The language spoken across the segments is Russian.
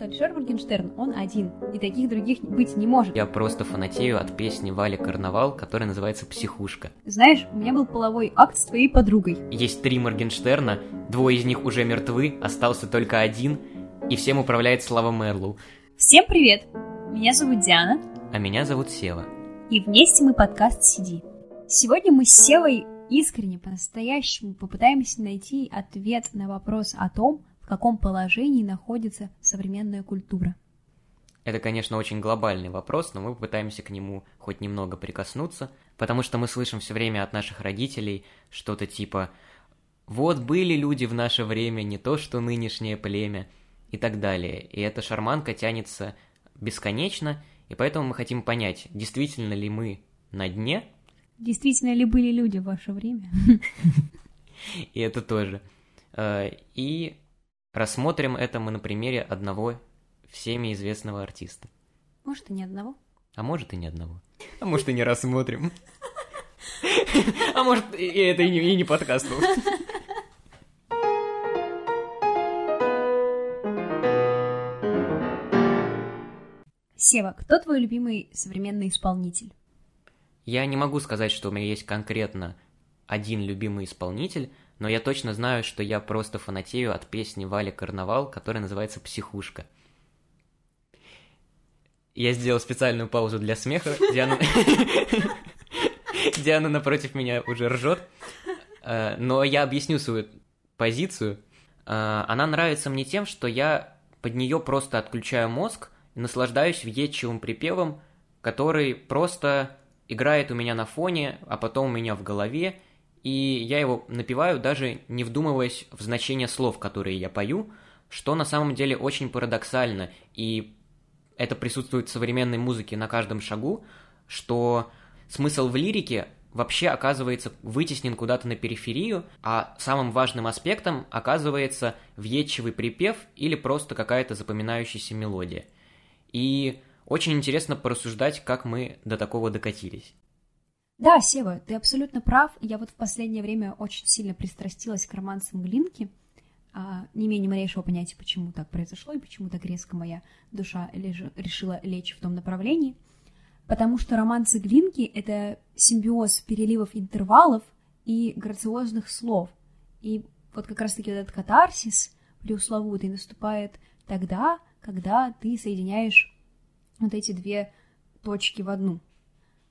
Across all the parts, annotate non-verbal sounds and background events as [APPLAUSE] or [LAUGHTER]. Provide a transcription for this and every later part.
что Алишер Моргенштерн, он один, и таких других быть не может. Я просто фанатею от песни Вали Карнавал, которая называется «Психушка». Знаешь, у меня был половой акт с твоей подругой. Есть три Моргенштерна, двое из них уже мертвы, остался только один, и всем управляет Слава Мерлоу. Всем привет! Меня зовут Диана. А меня зовут Сева. И вместе мы подкаст «Сиди». Сегодня мы с Севой искренне, по-настоящему попытаемся найти ответ на вопрос о том, каком положении находится современная культура? Это, конечно, очень глобальный вопрос, но мы попытаемся к нему хоть немного прикоснуться, потому что мы слышим все время от наших родителей что-то типа «Вот были люди в наше время, не то что нынешнее племя» и так далее. И эта шарманка тянется бесконечно, и поэтому мы хотим понять, действительно ли мы на дне. Действительно ли были люди в ваше время? [LAUGHS] И это тоже. Э, и Рассмотрим это мы на примере одного всеми известного артиста. Может, и не одного. А может, и не одного. А может, и не рассмотрим. [LAUGHS] А может, и это и не, и не подкаст был. Сева, кто твой любимый современный исполнитель? Я не могу сказать, что у меня есть конкретно один любимый исполнитель, но я точно знаю, что я просто фанатею от песни Вали Карнавал, которая называется «Психушка». Я сделал специальную паузу для смеха. Диана... [LAUGHS] Диана напротив меня уже ржет. Э, но я объясню свою позицию. Э, она нравится мне тем, что я под нее просто отключаю мозг наслаждаюсь въедчивым припевом, который просто играет у меня на фоне, а потом у меня в голове, и я его напеваю, даже не вдумываясь в значение слов, которые я пою, что на самом деле очень парадоксально, и это присутствует в современной музыке на каждом шагу, что смысл в лирике вообще оказывается вытеснен куда-то на периферию, а самым важным аспектом оказывается въедчивый припев или просто какая-то запоминающаяся мелодия. И очень интересно порассуждать, как мы до такого докатились. Да, Сева, ты абсолютно прав. Я вот в последнее время очень сильно пристрастилась к романсам Глинки, а, не имея ни малейшего понятия, почему так произошло и почему так резко моя душа леж... решила лечь в том направлении. Потому что романсы Глинки — это симбиоз переливов интервалов и грациозных слов. И вот как раз-таки этот катарсис преусловутый наступает тогда, когда ты соединяешь вот эти две точки в одну —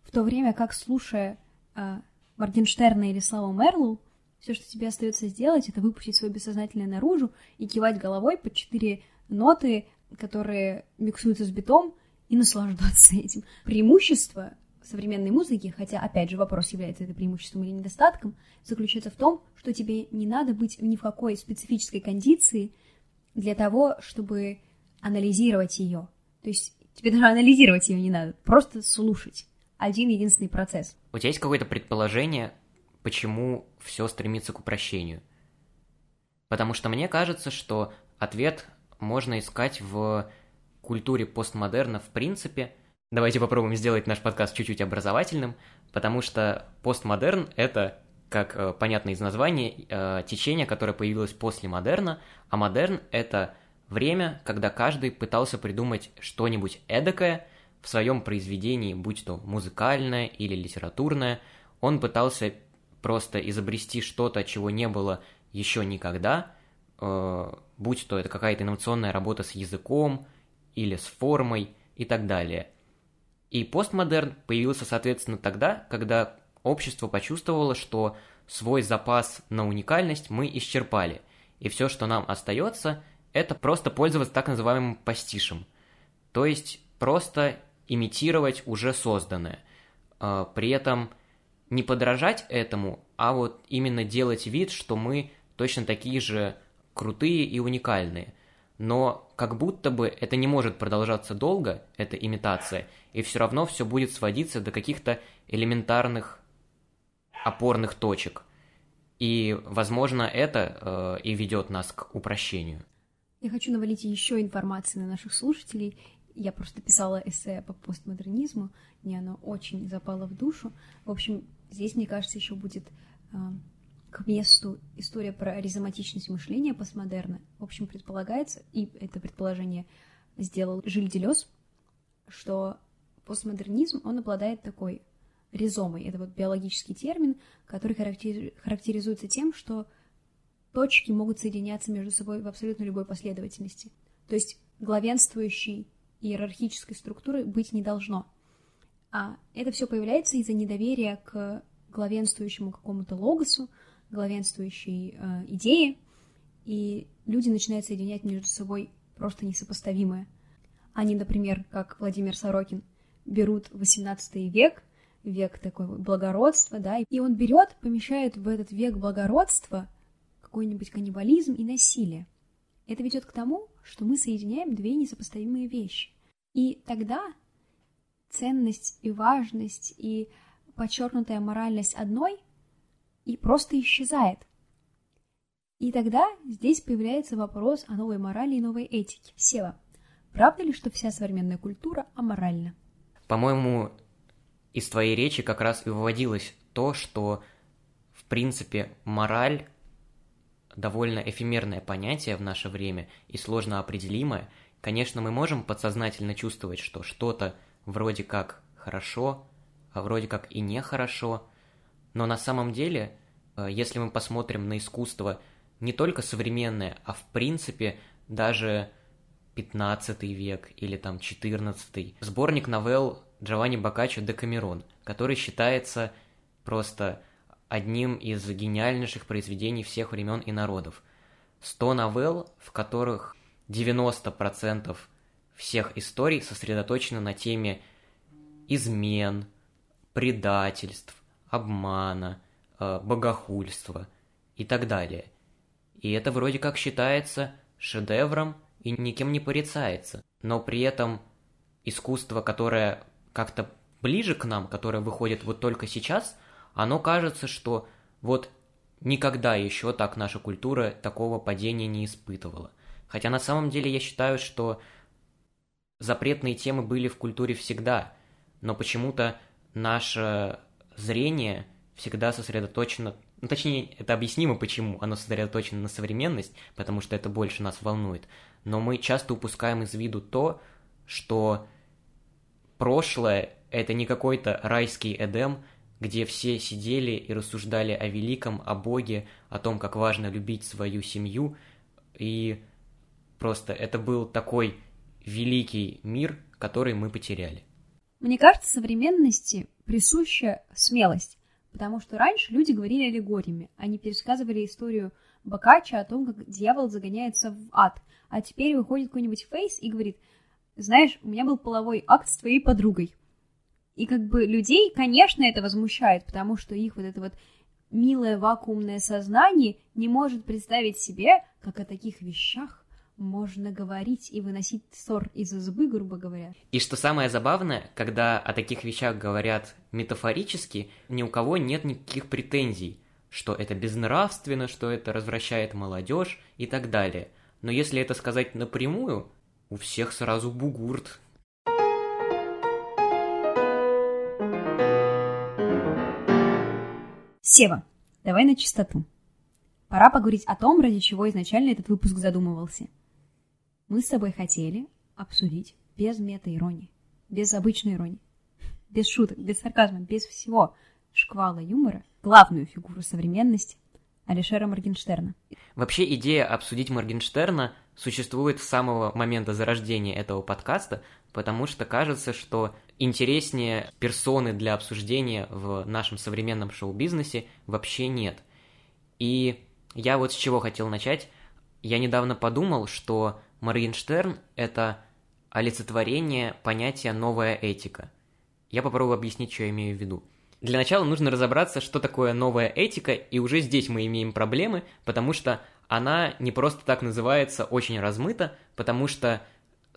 в то время как, слушая э, Моргенштерна или Славу Мерлу, все, что тебе остается сделать, это выпустить свое бессознательное наружу и кивать головой под четыре ноты, которые миксуются с битом, и наслаждаться этим. Преимущество современной музыки, хотя, опять же, вопрос, является это преимуществом или недостатком, заключается в том, что тебе не надо быть ни в какой специфической кондиции для того, чтобы анализировать ее. То есть тебе даже анализировать ее не надо, просто слушать один единственный процесс. У тебя есть какое-то предположение, почему все стремится к упрощению? Потому что мне кажется, что ответ можно искать в культуре постмодерна в принципе. Давайте попробуем сделать наш подкаст чуть-чуть образовательным, потому что постмодерн — это, как э, понятно из названия, э, течение, которое появилось после модерна, а модерн — это время, когда каждый пытался придумать что-нибудь эдакое — в своем произведении, будь то музыкальное или литературное, он пытался просто изобрести что-то, чего не было еще никогда, э, будь то это какая-то инновационная работа с языком или с формой и так далее. И постмодерн появился, соответственно, тогда, когда общество почувствовало, что свой запас на уникальность мы исчерпали, и все, что нам остается, это просто пользоваться так называемым пастишем, то есть просто имитировать уже созданное. А, при этом не подражать этому, а вот именно делать вид, что мы точно такие же крутые и уникальные. Но как будто бы это не может продолжаться долго, эта имитация, и все равно все будет сводиться до каких-то элементарных опорных точек. И, возможно, это э, и ведет нас к упрощению. Я хочу навалить еще информации на наших слушателей я просто писала эссе по постмодернизму, мне оно очень запало в душу. В общем, здесь, мне кажется, еще будет э, к месту история про ризоматичность мышления постмодерна. В общем, предполагается, и это предположение сделал Жиль Делес, что постмодернизм, он обладает такой ризомой. Это вот биологический термин, который характеризуется тем, что точки могут соединяться между собой в абсолютно любой последовательности. То есть главенствующей иерархической структуры быть не должно. А это все появляется из-за недоверия к главенствующему какому-то логосу, главенствующей э, идее, и люди начинают соединять между собой просто несопоставимое. Они, например, как Владимир Сорокин, берут XVIII век, век такой благородства, да, и он берет, помещает в этот век благородства какой-нибудь каннибализм и насилие. Это ведет к тому, что мы соединяем две несопоставимые вещи. И тогда ценность и важность и подчеркнутая моральность одной и просто исчезает. И тогда здесь появляется вопрос о новой морали и новой этике. Сева, правда ли, что вся современная культура аморальна? По-моему, из твоей речи как раз и выводилось то, что, в принципе, мораль довольно эфемерное понятие в наше время и сложно определимое. Конечно, мы можем подсознательно чувствовать, что что-то вроде как хорошо, а вроде как и нехорошо, но на самом деле, э, если мы посмотрим на искусство не только современное, а в принципе даже 15 век или там 14 сборник новелл Джованни Боккаччо де Камерон, который считается просто одним из гениальнейших произведений всех времен и народов. 100 новелл, в которых 90% всех историй сосредоточены на теме измен, предательств, обмана, э, богохульства и так далее. И это вроде как считается шедевром и никем не порицается. Но при этом искусство, которое как-то ближе к нам, которое выходит вот только сейчас – оно кажется, что вот никогда еще так наша культура такого падения не испытывала. Хотя на самом деле я считаю, что запретные темы были в культуре всегда, но почему-то наше зрение всегда сосредоточено, ну, точнее, это объяснимо почему, оно сосредоточено на современность, потому что это больше нас волнует, но мы часто упускаем из виду то, что прошлое — это не какой-то райский Эдем, где все сидели и рассуждали о великом, о Боге, о том, как важно любить свою семью, и просто это был такой великий мир, который мы потеряли. Мне кажется, современности присуща смелость, потому что раньше люди говорили аллегориями, они пересказывали историю Бокаччо о том, как дьявол загоняется в ад, а теперь выходит какой-нибудь фейс и говорит, знаешь, у меня был половой акт с твоей подругой. И как бы людей, конечно, это возмущает, потому что их вот это вот милое вакуумное сознание не может представить себе, как о таких вещах можно говорить и выносить ссор из избы, грубо говоря. И что самое забавное, когда о таких вещах говорят метафорически, ни у кого нет никаких претензий, что это безнравственно, что это развращает молодежь и так далее. Но если это сказать напрямую, у всех сразу бугурт, Сева, давай на чистоту. Пора поговорить о том, ради чего изначально этот выпуск задумывался. Мы с тобой хотели обсудить без мета-иронии, без обычной иронии, без шуток, без сарказма, без всего шквала юмора, главную фигуру современности Алишера Моргенштерна. Вообще идея обсудить Моргенштерна существует с самого момента зарождения этого подкаста, потому что кажется, что интереснее персоны для обсуждения в нашем современном шоу-бизнесе вообще нет. И я вот с чего хотел начать. Я недавно подумал, что Моргенштерн — это олицетворение понятия «новая этика». Я попробую объяснить, что я имею в виду. Для начала нужно разобраться, что такое новая этика, и уже здесь мы имеем проблемы, потому что она не просто так называется очень размыто, потому что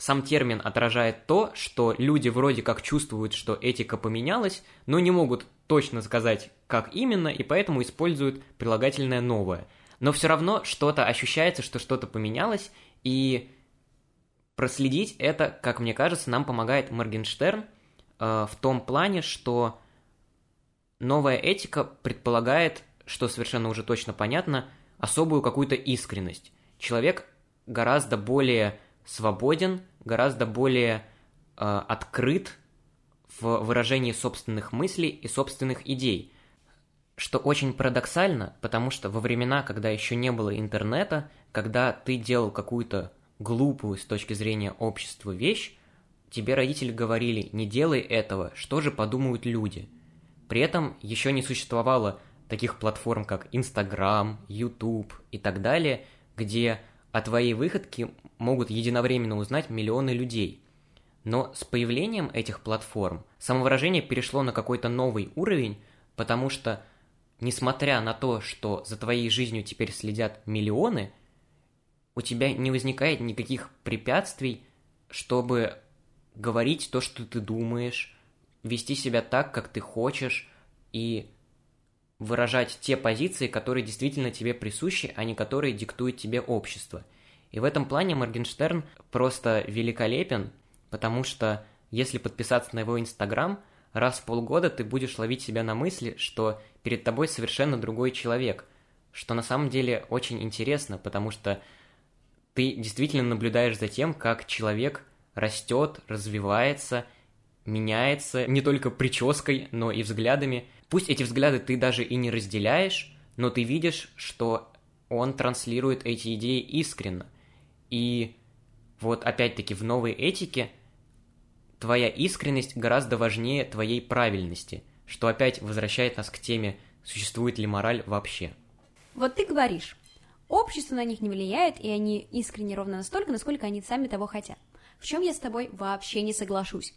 сам термин отражает то, что люди вроде как чувствуют, что этика поменялась, но не могут точно сказать, как именно, и поэтому используют прилагательное новое. Но все равно что-то ощущается, что что-то поменялось, и проследить это, как мне кажется, нам помогает Моргенштерн э, в том плане, что новая этика предполагает, что совершенно уже точно понятно, особую какую-то искренность. Человек гораздо более свободен, гораздо более э, открыт в выражении собственных мыслей и собственных идей, что очень парадоксально, потому что во времена, когда еще не было интернета, когда ты делал какую-то глупую с точки зрения общества вещь, тебе родители говорили «не делай этого, что же подумают люди?». При этом еще не существовало таких платформ, как Instagram, YouTube и так далее, где о твоей выходке могут единовременно узнать миллионы людей. Но с появлением этих платформ самовыражение перешло на какой-то новый уровень, потому что, несмотря на то, что за твоей жизнью теперь следят миллионы, у тебя не возникает никаких препятствий, чтобы говорить то, что ты думаешь, вести себя так, как ты хочешь, и выражать те позиции, которые действительно тебе присущи, а не которые диктует тебе общество. И в этом плане Моргенштерн просто великолепен, потому что если подписаться на его Инстаграм, раз в полгода ты будешь ловить себя на мысли, что перед тобой совершенно другой человек, что на самом деле очень интересно, потому что ты действительно наблюдаешь за тем, как человек растет, развивается, меняется не только прической, но и взглядами. Пусть эти взгляды ты даже и не разделяешь, но ты видишь, что он транслирует эти идеи искренно. И вот опять-таки в новой этике твоя искренность гораздо важнее твоей правильности, что опять возвращает нас к теме, существует ли мораль вообще. Вот ты говоришь, общество на них не влияет, и они искренне ровно настолько, насколько они сами того хотят. В чем я с тобой вообще не соглашусь.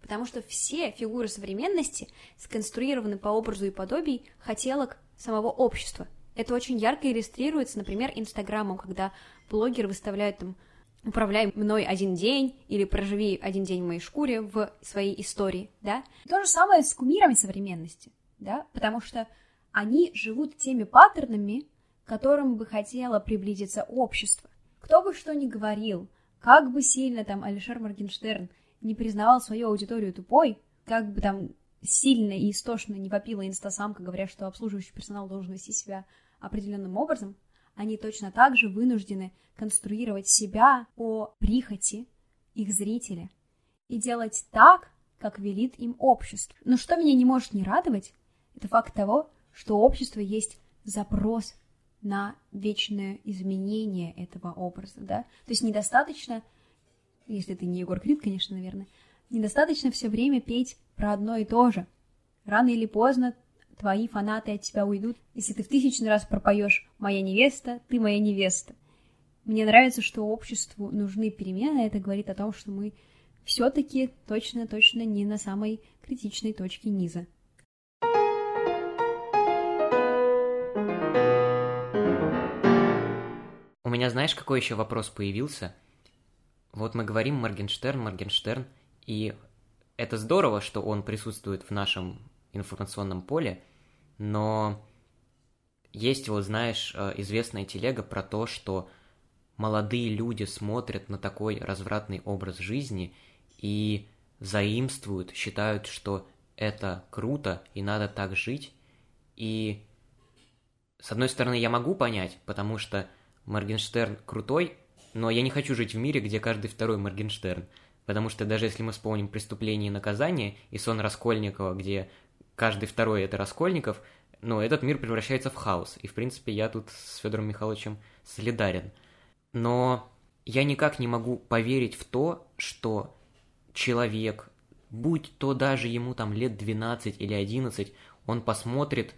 Потому что все фигуры современности сконструированы по образу и подобию хотелок самого общества. Это очень ярко иллюстрируется, например, Инстаграмом, когда блогеры выставляют там управляй мной один день или проживи один день в моей шкуре в своей истории, да? То же самое с кумирами современности, да, потому что они живут теми паттернами, к которым бы хотело приблизиться общество. Кто бы что ни говорил, как бы сильно там Алишер Моргенштерн не признавал свою аудиторию тупой, как бы там сильно и истошно не вопила инстасамка, говоря, что обслуживающий персонал должен вести себя определенным образом, они точно так же вынуждены конструировать себя по прихоти их зрителя и делать так, как велит им общество. Но что меня не может не радовать, это факт того, что у общества есть запрос на вечное изменение этого образа, да? То есть недостаточно, если ты не Егор Крид, конечно, наверное, недостаточно все время петь про одно и то же. Рано или поздно твои фанаты от тебя уйдут, если ты в тысячный раз пропоешь «Моя невеста, ты моя невеста». Мне нравится, что обществу нужны перемены, это говорит о том, что мы все-таки точно-точно не на самой критичной точке низа. У меня знаешь, какой еще вопрос появился? Вот мы говорим Моргенштерн, Моргенштерн, и это здорово, что он присутствует в нашем информационном поле, но есть, вот знаешь, э, известная телега про то, что молодые люди смотрят на такой развратный образ жизни и заимствуют, считают, что это круто и надо так жить. И с одной стороны, я могу понять, потому что Моргенштерн крутой, но я не хочу жить в мире, где каждый второй Моргенштерн. Потому что даже если мы вспомним «Преступление и наказание» и «Сон Раскольникова», где каждый второй это Раскольников, ну, этот мир превращается в хаос. И, в принципе, я тут с Федором Михайловичем солидарен но я никак не могу поверить в то, что человек, будь то даже ему там лет 12 или 11, он посмотрит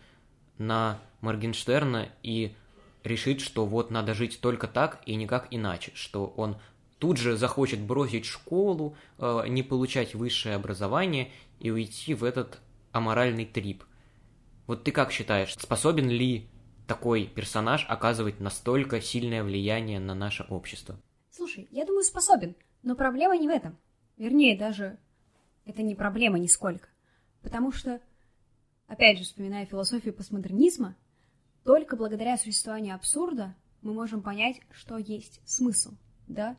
на Моргенштерна и решит, что вот надо жить только так и никак иначе, что он тут же захочет бросить школу, э, не получать высшее образование и уйти в этот аморальный трип. Вот ты как считаешь, способен ли такой персонаж оказывает настолько сильное влияние на наше общество? Слушай, я думаю, способен, но проблема не в этом. Вернее, даже это не проблема нисколько. Потому что, опять же, вспоминая философию постмодернизма, только благодаря существованию абсурда мы можем понять, что есть смысл, да?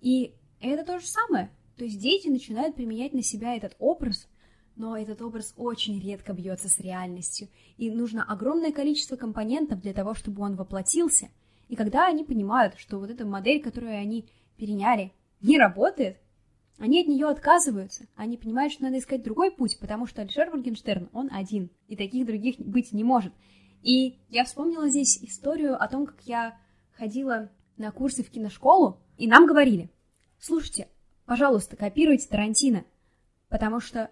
И это то же самое. То есть дети начинают применять на себя этот образ но этот образ очень редко бьется с реальностью, и нужно огромное количество компонентов для того, чтобы он воплотился. И когда они понимают, что вот эта модель, которую они переняли, не работает, они от нее отказываются. Они понимают, что надо искать другой путь, потому что Алишер Моргенштерн, он один, и таких других быть не может. И я вспомнила здесь историю о том, как я ходила на курсы в киношколу, и нам говорили, слушайте, пожалуйста, копируйте Тарантино, потому что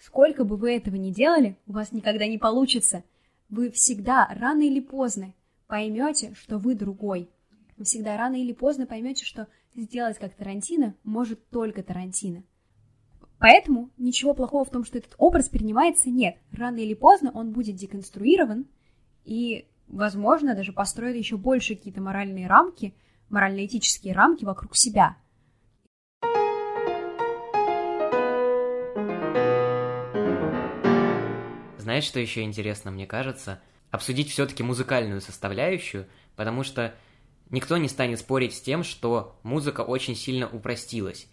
сколько бы вы этого ни делали, у вас никогда не получится. Вы всегда, рано или поздно, поймете, что вы другой. Вы всегда рано или поздно поймете, что сделать как Тарантино может только Тарантино. Поэтому ничего плохого в том, что этот образ перенимается, нет. Рано или поздно он будет деконструирован, и, возможно, даже построит еще больше какие-то моральные рамки, морально-этические рамки вокруг себя. Знаешь, что еще интересно, мне кажется? Обсудить все-таки музыкальную составляющую, потому что никто не станет спорить с тем, что музыка очень сильно упростилась.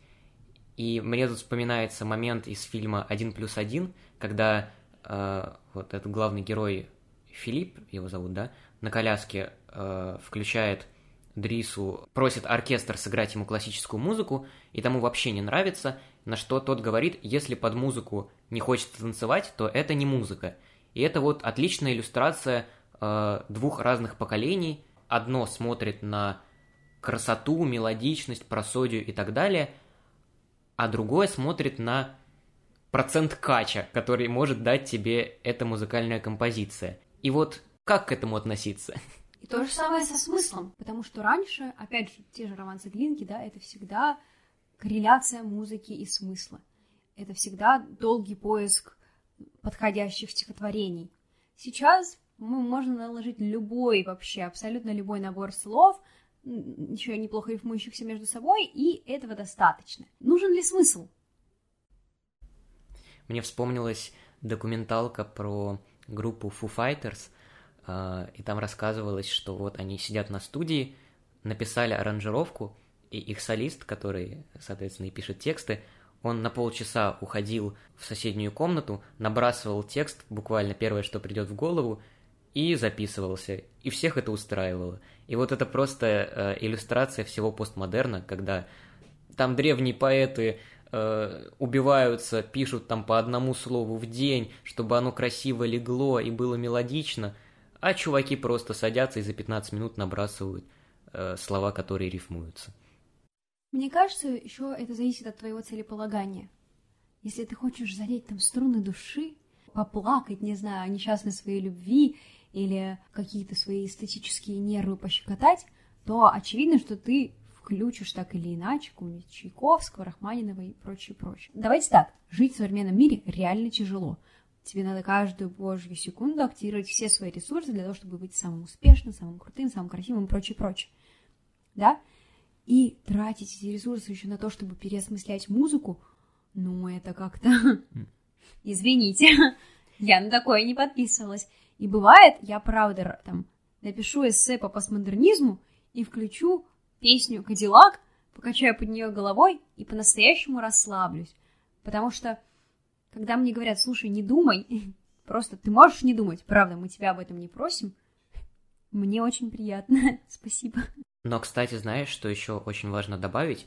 И мне тут вспоминается момент из фильма «Один плюс один», когда э, вот этот главный герой Филипп, его зовут, да, на коляске э, включает Дрису, просит оркестр сыграть ему классическую музыку, и тому вообще не нравится, на что тот говорит, если под музыку не хочется танцевать, то это не музыка. И это вот отличная иллюстрация э, двух разных поколений. Одно смотрит на красоту, мелодичность, просодию и так далее, а другое смотрит на процент кача, который может дать тебе эта музыкальная композиция. И вот как к этому относиться? И то же самое со смыслом, потому что раньше, опять же, те же романсы Глинки, да, это всегда корреляция музыки и смысла. Это всегда долгий поиск подходящих стихотворений. Сейчас мы можем наложить любой вообще, абсолютно любой набор слов, еще неплохо рифмующихся между собой, и этого достаточно. Нужен ли смысл? Мне вспомнилась документалка про группу Foo Fighters, а, и там рассказывалось, что вот они сидят на студии, написали аранжировку, и их солист, который, соответственно, и пишет тексты, он на полчаса уходил в соседнюю комнату, набрасывал текст, буквально первое, что придет в голову, и записывался. И всех это устраивало. И вот это просто э, иллюстрация всего постмодерна, когда там древние поэты э, убиваются, пишут там по одному слову в день, чтобы оно красиво легло и было мелодично, а чуваки просто садятся и за 15 минут набрасывают э, слова, которые рифмуются. Мне кажется, еще это зависит от твоего целеполагания. Если ты хочешь задеть там струны души, поплакать, не знаю, о несчастной своей любви или какие-то свои эстетические нервы пощекотать, то очевидно, что ты включишь так или иначе какого-нибудь Чайковского, Рахманинова и прочее, прочее. Давайте так, жить в современном мире реально тяжело. Тебе надо каждую божью секунду активировать все свои ресурсы для того, чтобы быть самым успешным, самым крутым, самым красивым и прочее, прочее. Да? И тратить эти ресурсы еще на то, чтобы переосмыслять музыку, ну, это как-то... [LAUGHS] Извините, [LAUGHS] я на такое не подписывалась. И бывает, я правда там напишу эссе по постмодернизму и включу песню «Кадиллак», покачаю под нее головой и по-настоящему расслаблюсь. Потому что, когда мне говорят, слушай, не думай, [LAUGHS] просто ты можешь не думать, правда, мы тебя об этом не просим, [LAUGHS] мне очень приятно, [LAUGHS] спасибо. Но, кстати, знаешь, что еще очень важно добавить?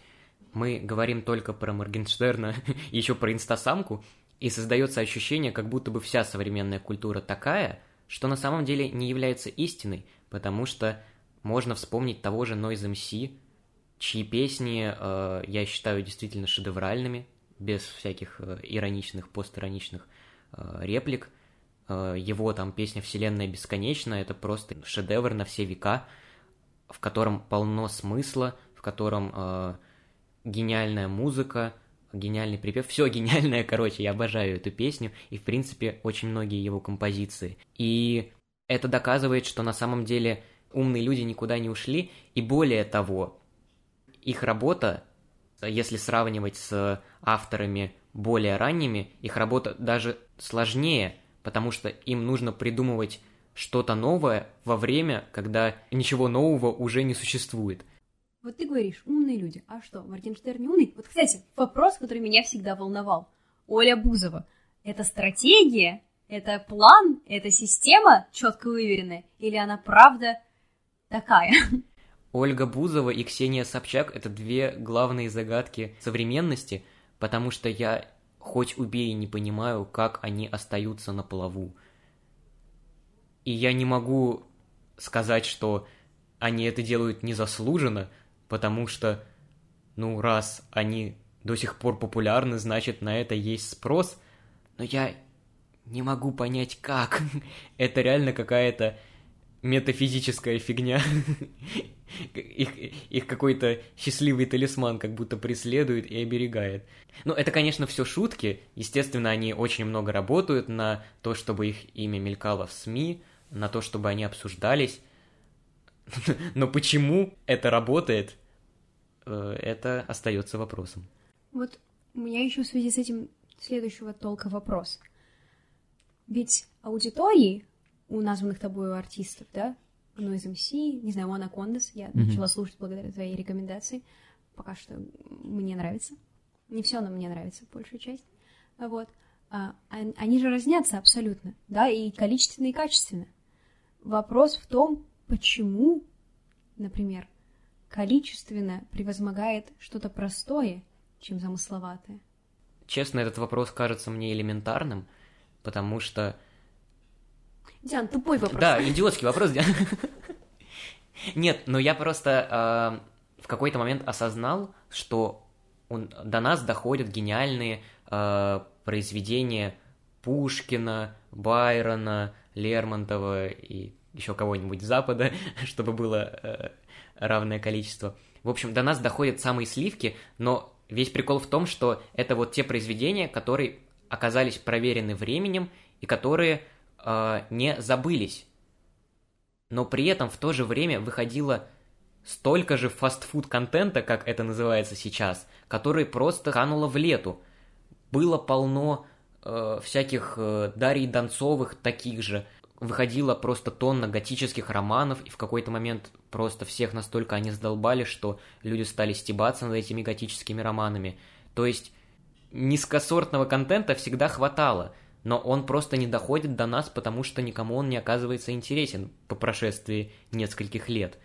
Мы говорим только про Моргенштерна, еще про инстасамку, и создается ощущение, как будто бы вся современная культура такая – что на самом деле не является истиной, потому что можно вспомнить того же Noise MC, чьи песни э, я считаю действительно шедевральными, без всяких э, ироничных, постироничных э, реплик. Э, его там песня «Вселенная бесконечна» — это просто шедевр на все века, в котором полно смысла, в котором э, гениальная музыка — гениальный припев, все гениальное, [LAUGHS] короче, я обожаю эту песню, и, в принципе, очень многие его композиции. И это доказывает, что на самом деле умные люди никуда не ушли, и более того, их работа, если сравнивать с авторами более ранними, их работа даже сложнее, потому что им нужно придумывать что-то новое во время, когда ничего нового уже не существует. Вот ты говоришь, умные люди. А что, Моргенштерн не умный? Вот, кстати, вопрос, который меня всегда волновал. Оля Бузова. Это стратегия? Это план? Это система четко выверенная? Или она правда такая? Ольга Бузова и Ксения Собчак — это две главные загадки современности, потому что я хоть убей не понимаю, как они остаются на плаву. И я не могу сказать, что они это делают незаслуженно, потому что, ну, раз они до сих пор популярны, значит, на это есть спрос. Но я не могу понять, как. [LAUGHS] это реально какая-то метафизическая фигня. [LAUGHS] их, их какой-то счастливый талисман как будто преследует и оберегает. Ну, это, конечно, все шутки. Естественно, они очень много работают на то, чтобы их имя мелькало в СМИ, на то, чтобы они обсуждались. [LAUGHS] Но почему это работает, э, это остается вопросом. Вот у меня еще в связи с этим следующего толка вопрос. Ведь аудитории у названных тобой артистов, да, Noise MC, не знаю, Мона Кондас, я mm-hmm. начала слушать благодаря твоей рекомендации. Пока что мне нравится. Не все, но мне нравится большая часть. Вот. А, они же разнятся абсолютно, да, и количественно, и качественно. Вопрос в том, почему, например, количественно превозмогает что-то простое, чем замысловатое. Честно, этот вопрос кажется мне элементарным, потому что Диан, тупой вопрос. Да, идиотский вопрос, Диан. [LAUGHS] Нет, но я просто э, в какой-то момент осознал, что он, до нас доходят гениальные э, произведения Пушкина, Байрона, Лермонтова и еще кого-нибудь Запада, [LAUGHS] чтобы было э, равное количество. В общем, до нас доходят самые сливки, но весь прикол в том, что это вот те произведения, которые оказались проверены временем и которые э, не забылись. Но при этом в то же время выходило столько же фастфуд-контента, как это называется сейчас, который просто кануло в лету. Было полно э, всяких э, Дарий Донцовых таких же. Выходило просто тонна готических романов, и в какой-то момент просто всех настолько они сдолбали, что люди стали стебаться над этими готическими романами. То есть низкосортного контента всегда хватало – но он просто не доходит до нас, потому что никому он не оказывается интересен по прошествии нескольких лет.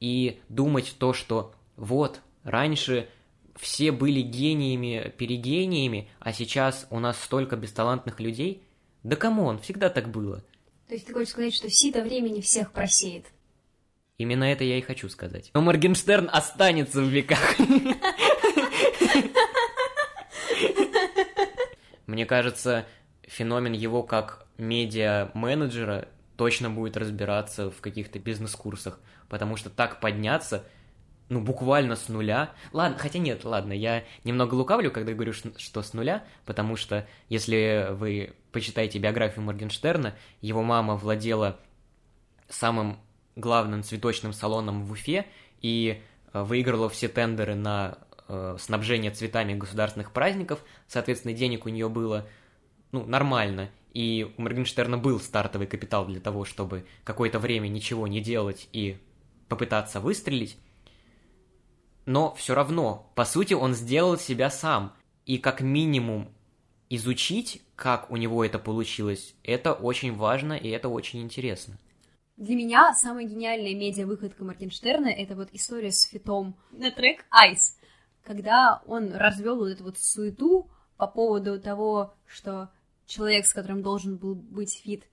И думать то, что вот, раньше все были гениями, перегениями, а сейчас у нас столько бесталантных людей, да кому он, всегда так было. То есть ты хочешь сказать, что сито времени всех просеет? Именно это я и хочу сказать. Но Моргенштерн останется в веках. Мне кажется, феномен его как медиа-менеджера точно будет разбираться в каких-то бизнес-курсах, потому что так подняться, ну, буквально с нуля. Ладно, хотя нет, ладно, я немного лукавлю, когда говорю, что с нуля, потому что если вы почитаете биографию Моргенштерна, его мама владела самым главным цветочным салоном в Уфе и э, выиграла все тендеры на э, снабжение цветами государственных праздников, соответственно, денег у нее было – ну, нормально. И у Моргенштерна был стартовый капитал для того, чтобы какое-то время ничего не делать и попытаться выстрелить. Но все равно, по сути, он сделал себя сам. И как минимум изучить, как у него это получилось, это очень важно и это очень интересно. Для меня самая гениальная медиа-выходка Моргенштерна — это вот история с фитом на трек «Айс», когда он развел вот эту вот суету по поводу того, что человек, с которым должен был быть фит,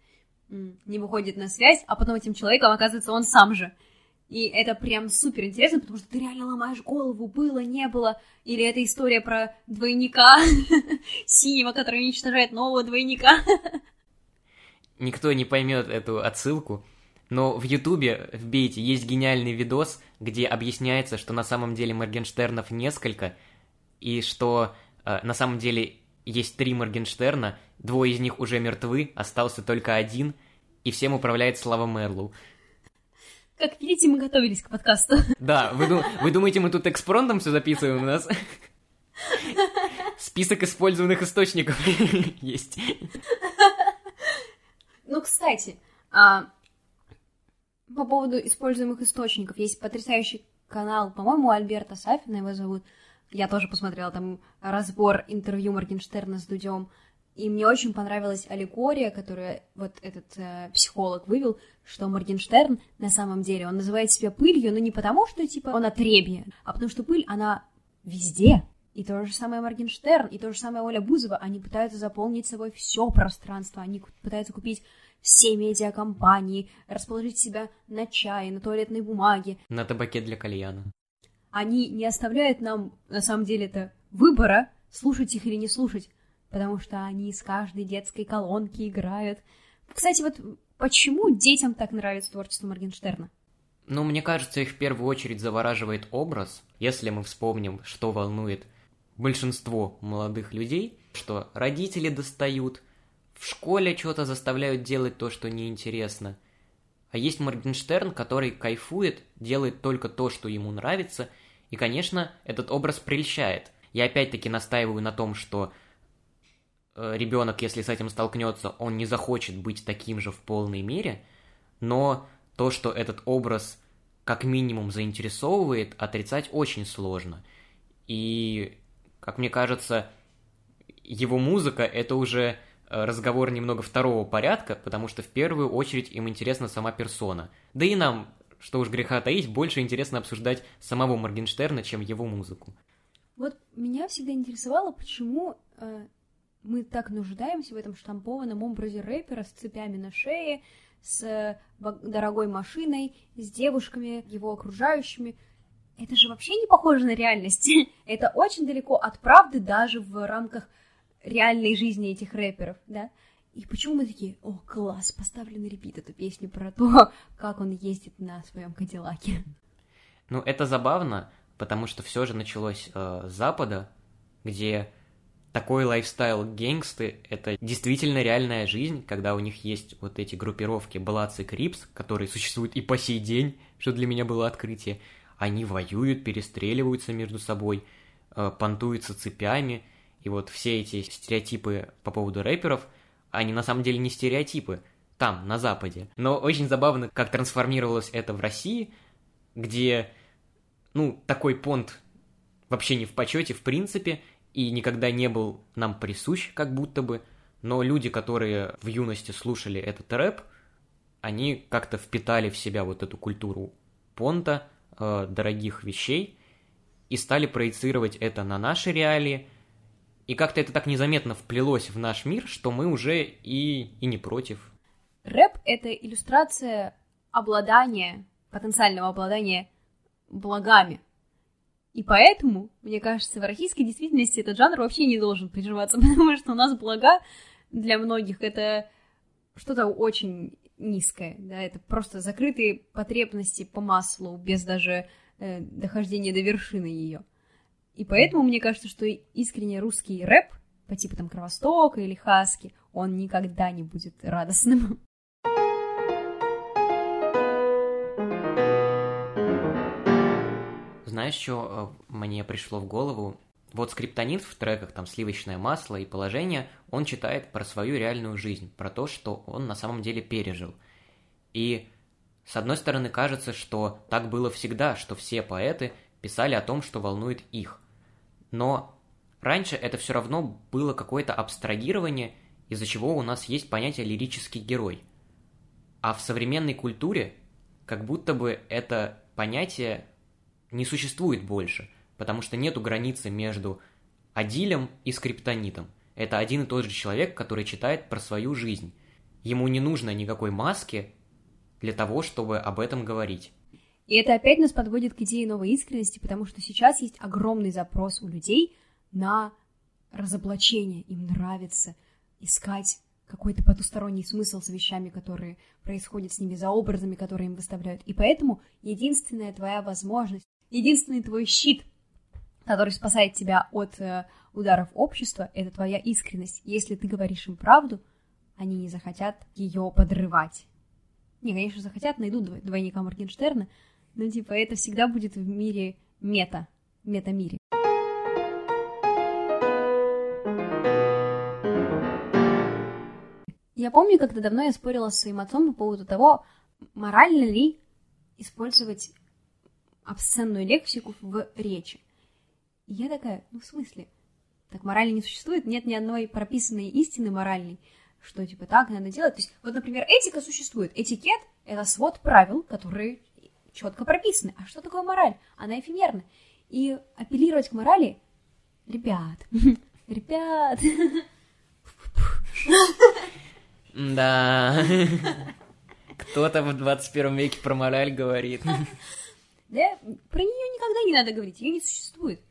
не выходит на связь, а потом этим человеком оказывается он сам же. И это прям супер интересно, потому что ты реально ломаешь голову, было, не было. Или это история про двойника [LAUGHS] синего, который уничтожает нового двойника. Никто не поймет эту отсылку, но в Ютубе, вбейте, есть гениальный видос, где объясняется, что на самом деле Моргенштернов несколько, и что э, на самом деле есть три Моргенштерна, двое из них уже мертвы, остался только один, и всем управляет Слава Мерлоу. Как видите, мы готовились к подкасту. [LAUGHS] Да, вы, вы думаете, мы тут экспронтом все записываем у нас? Список использованных источников [LAUGHS] есть. Ну, кстати, а, по поводу используемых источников, есть потрясающий канал, по-моему, Альберта Сафина его зовут, я тоже посмотрела там разбор интервью Моргенштерна с Дудем. И мне очень понравилась аллегория, которую вот этот э, психолог вывел, что Моргенштерн на самом деле, он называет себя пылью, но не потому, что типа он отребье, а потому что пыль, она везде. И то же самое Моргенштерн, и то же самое Оля Бузова, они пытаются заполнить собой все пространство, они пытаются купить все медиакомпании, расположить себя на чае, на туалетной бумаге. На табаке для кальяна. Они не оставляют нам, на самом деле, это выбора, слушать их или не слушать, потому что они из каждой детской колонки играют. Кстати, вот почему детям так нравится творчество Моргенштерна? Ну, мне кажется, их в первую очередь завораживает образ. Если мы вспомним, что волнует большинство молодых людей, что родители достают, в школе что-то заставляют делать то, что неинтересно. А есть Моргенштерн, который кайфует, делает только то, что ему нравится, и, конечно, этот образ прельщает. Я опять-таки настаиваю на том, что ребенок, если с этим столкнется, он не захочет быть таким же в полной мере, но то, что этот образ как минимум заинтересовывает, отрицать очень сложно. И, как мне кажется, его музыка это уже Э, разговор немного второго порядка, потому что в первую очередь им интересна сама персона. Да и нам, что уж греха таить, больше интересно обсуждать самого Моргенштерна, чем его музыку. Вот меня всегда интересовало, почему э, мы так нуждаемся в этом штампованном образе рэпера с цепями на шее, с э, дорогой машиной, с девушками, его окружающими. Это же вообще не похоже на реальность. [LAUGHS] Это очень далеко от правды даже в рамках реальной жизни этих рэперов, да? И почему мы такие, о, класс, поставлю на репит эту песню про то, как он ездит на своем Cadillac'е. Ну, это забавно, потому что все же началось э, с Запада, где такой lifestyle гангсты — это действительно реальная жизнь, когда у них есть вот эти группировки Bloods и Crips, которые существуют и по сей день, что для меня было открытие. Они воюют, перестреливаются между собой, э, понтуются цепями — и вот все эти стереотипы по поводу рэперов, они на самом деле не стереотипы, там, на Западе. Но очень забавно, как трансформировалось это в России, где, ну, такой понт вообще не в почете, в принципе, и никогда не был нам присущ, как будто бы, но люди, которые в юности слушали этот рэп, они как-то впитали в себя вот эту культуру понта, э, дорогих вещей, и стали проецировать это на наши реалии – и как-то это так незаметно вплелось в наш мир, что мы уже и, и не против. Рэп — это иллюстрация обладания, потенциального обладания благами. И поэтому, мне кажется, в российской действительности этот жанр вообще не должен приживаться, [LAUGHS] потому что у нас блага для многих это что-то очень низкое, да, это просто закрытые потребности по маслу, без даже э, дохождения до вершины ее. И поэтому мне кажется, что искренне русский рэп по типу там Кровостока или Хаски, он никогда не будет радостным. [LAUGHS] Знаешь, что э, мне пришло в голову? Вот скриптонит в треках, там, «Сливочное масло» и «Положение», он читает про свою реальную жизнь, про то, что он на самом деле пережил. И, с одной стороны, кажется, что так было всегда, что все поэты писали о том, что волнует их – но раньше это все равно было какое-то абстрагирование, из-за чего у нас есть понятие лирический герой. А в современной культуре как будто бы это понятие не существует больше, потому что нету границы между Адилем и Скриптонитом. Это один и тот же человек, который читает про свою жизнь. Ему не нужно никакой маски для того, чтобы об этом говорить. И это опять нас подводит к идее новой искренности, потому что сейчас есть огромный запрос у людей на разоблачение. Им нравится искать какой-то потусторонний смысл с вещами, которые происходят с ними, за образами, которые им выставляют. И поэтому единственная твоя возможность, единственный твой щит, который спасает тебя от э, ударов общества, это твоя искренность. Если ты говоришь им правду, они не захотят ее подрывать. Не, конечно, захотят, найдут двойника Моргенштерна, ну, типа, это всегда будет в мире мета, мета-мире. Я помню, когда давно я спорила с своим отцом по поводу того, морально ли использовать обсценную лексику в речи. И я такая, ну в смысле? Так морали не существует, нет ни одной прописанной истины моральной, что типа так надо делать. То есть, вот, например, этика существует. Этикет — это свод правил, которые четко прописаны. А что такое мораль? Она эфемерна. И апеллировать к морали, ребят, [LAUGHS] ребят, Да. [LAUGHS] Кто-то в 21 веке про мораль говорит. Да, про нее никогда не надо говорить, ее не существует.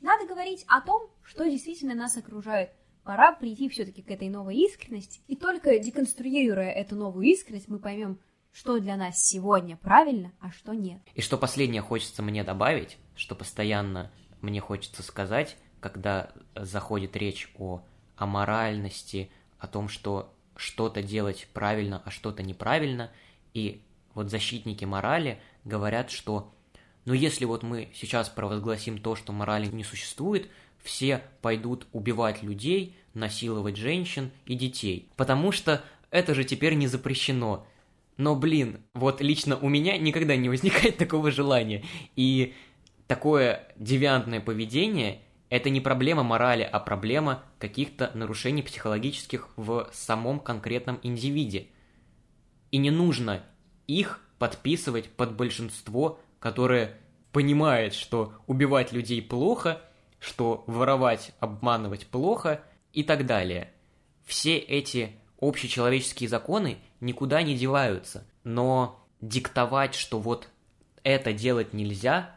Надо говорить о том, что действительно нас окружает. Пора прийти все-таки к этой новой искренности. И только деконструируя эту новую искренность, мы поймем, что для нас сегодня правильно, а что нет. И что последнее хочется мне добавить, что постоянно мне хочется сказать, когда заходит речь о аморальности, о том, что что-то делать правильно, а что-то неправильно, и вот защитники морали говорят, что ну если вот мы сейчас провозгласим то, что морали не существует, все пойдут убивать людей, насиловать женщин и детей, потому что это же теперь не запрещено. Но, блин, вот лично у меня никогда не возникает [LAUGHS] такого желания. И такое девиантное поведение – это не проблема морали, а проблема каких-то нарушений психологических в самом конкретном индивиде. И не нужно их подписывать под большинство, которое понимает, что убивать людей плохо, что воровать, обманывать плохо и так далее. Все эти общечеловеческие законы никуда не деваются, но диктовать, что вот это делать нельзя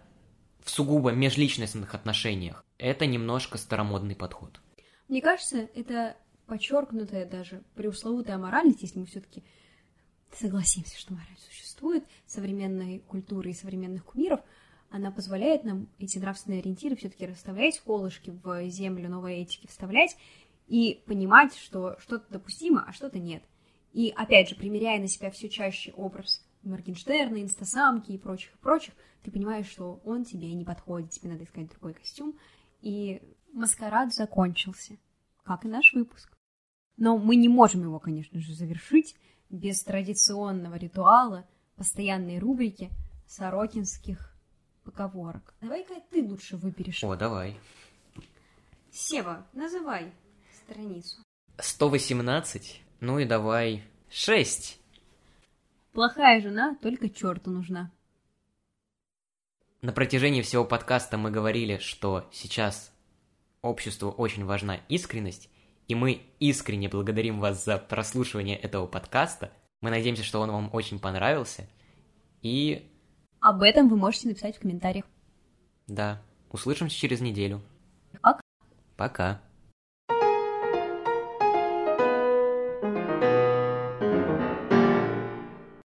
в сугубо межличностных отношениях, это немножко старомодный подход. Мне кажется, это подчеркнутая даже преусловутая моральность, если мы все-таки согласимся, что мораль существует, современной культуры и современных кумиров, она позволяет нам эти нравственные ориентиры все-таки расставлять, колышки в землю новой этики вставлять и понимать, что что-то допустимо, а что-то нет. И опять же, примеряя на себя все чаще образ Моргенштерна, инстасамки и прочих, и прочих, ты понимаешь, что он тебе не подходит, тебе надо искать другой костюм. И маскарад закончился, как и наш выпуск. Но мы не можем его, конечно же, завершить без традиционного ритуала, постоянной рубрики сорокинских поговорок. Давай-ка ты лучше выберешь. О, давай. Сева, называй страницу. 118, ну и давай 6. Плохая жена только черту нужна. На протяжении всего подкаста мы говорили, что сейчас обществу очень важна искренность, и мы искренне благодарим вас за прослушивание этого подкаста. Мы надеемся, что он вам очень понравился. И... Об этом вы можете написать в комментариях. Да. Услышимся через неделю. Пока. Пока.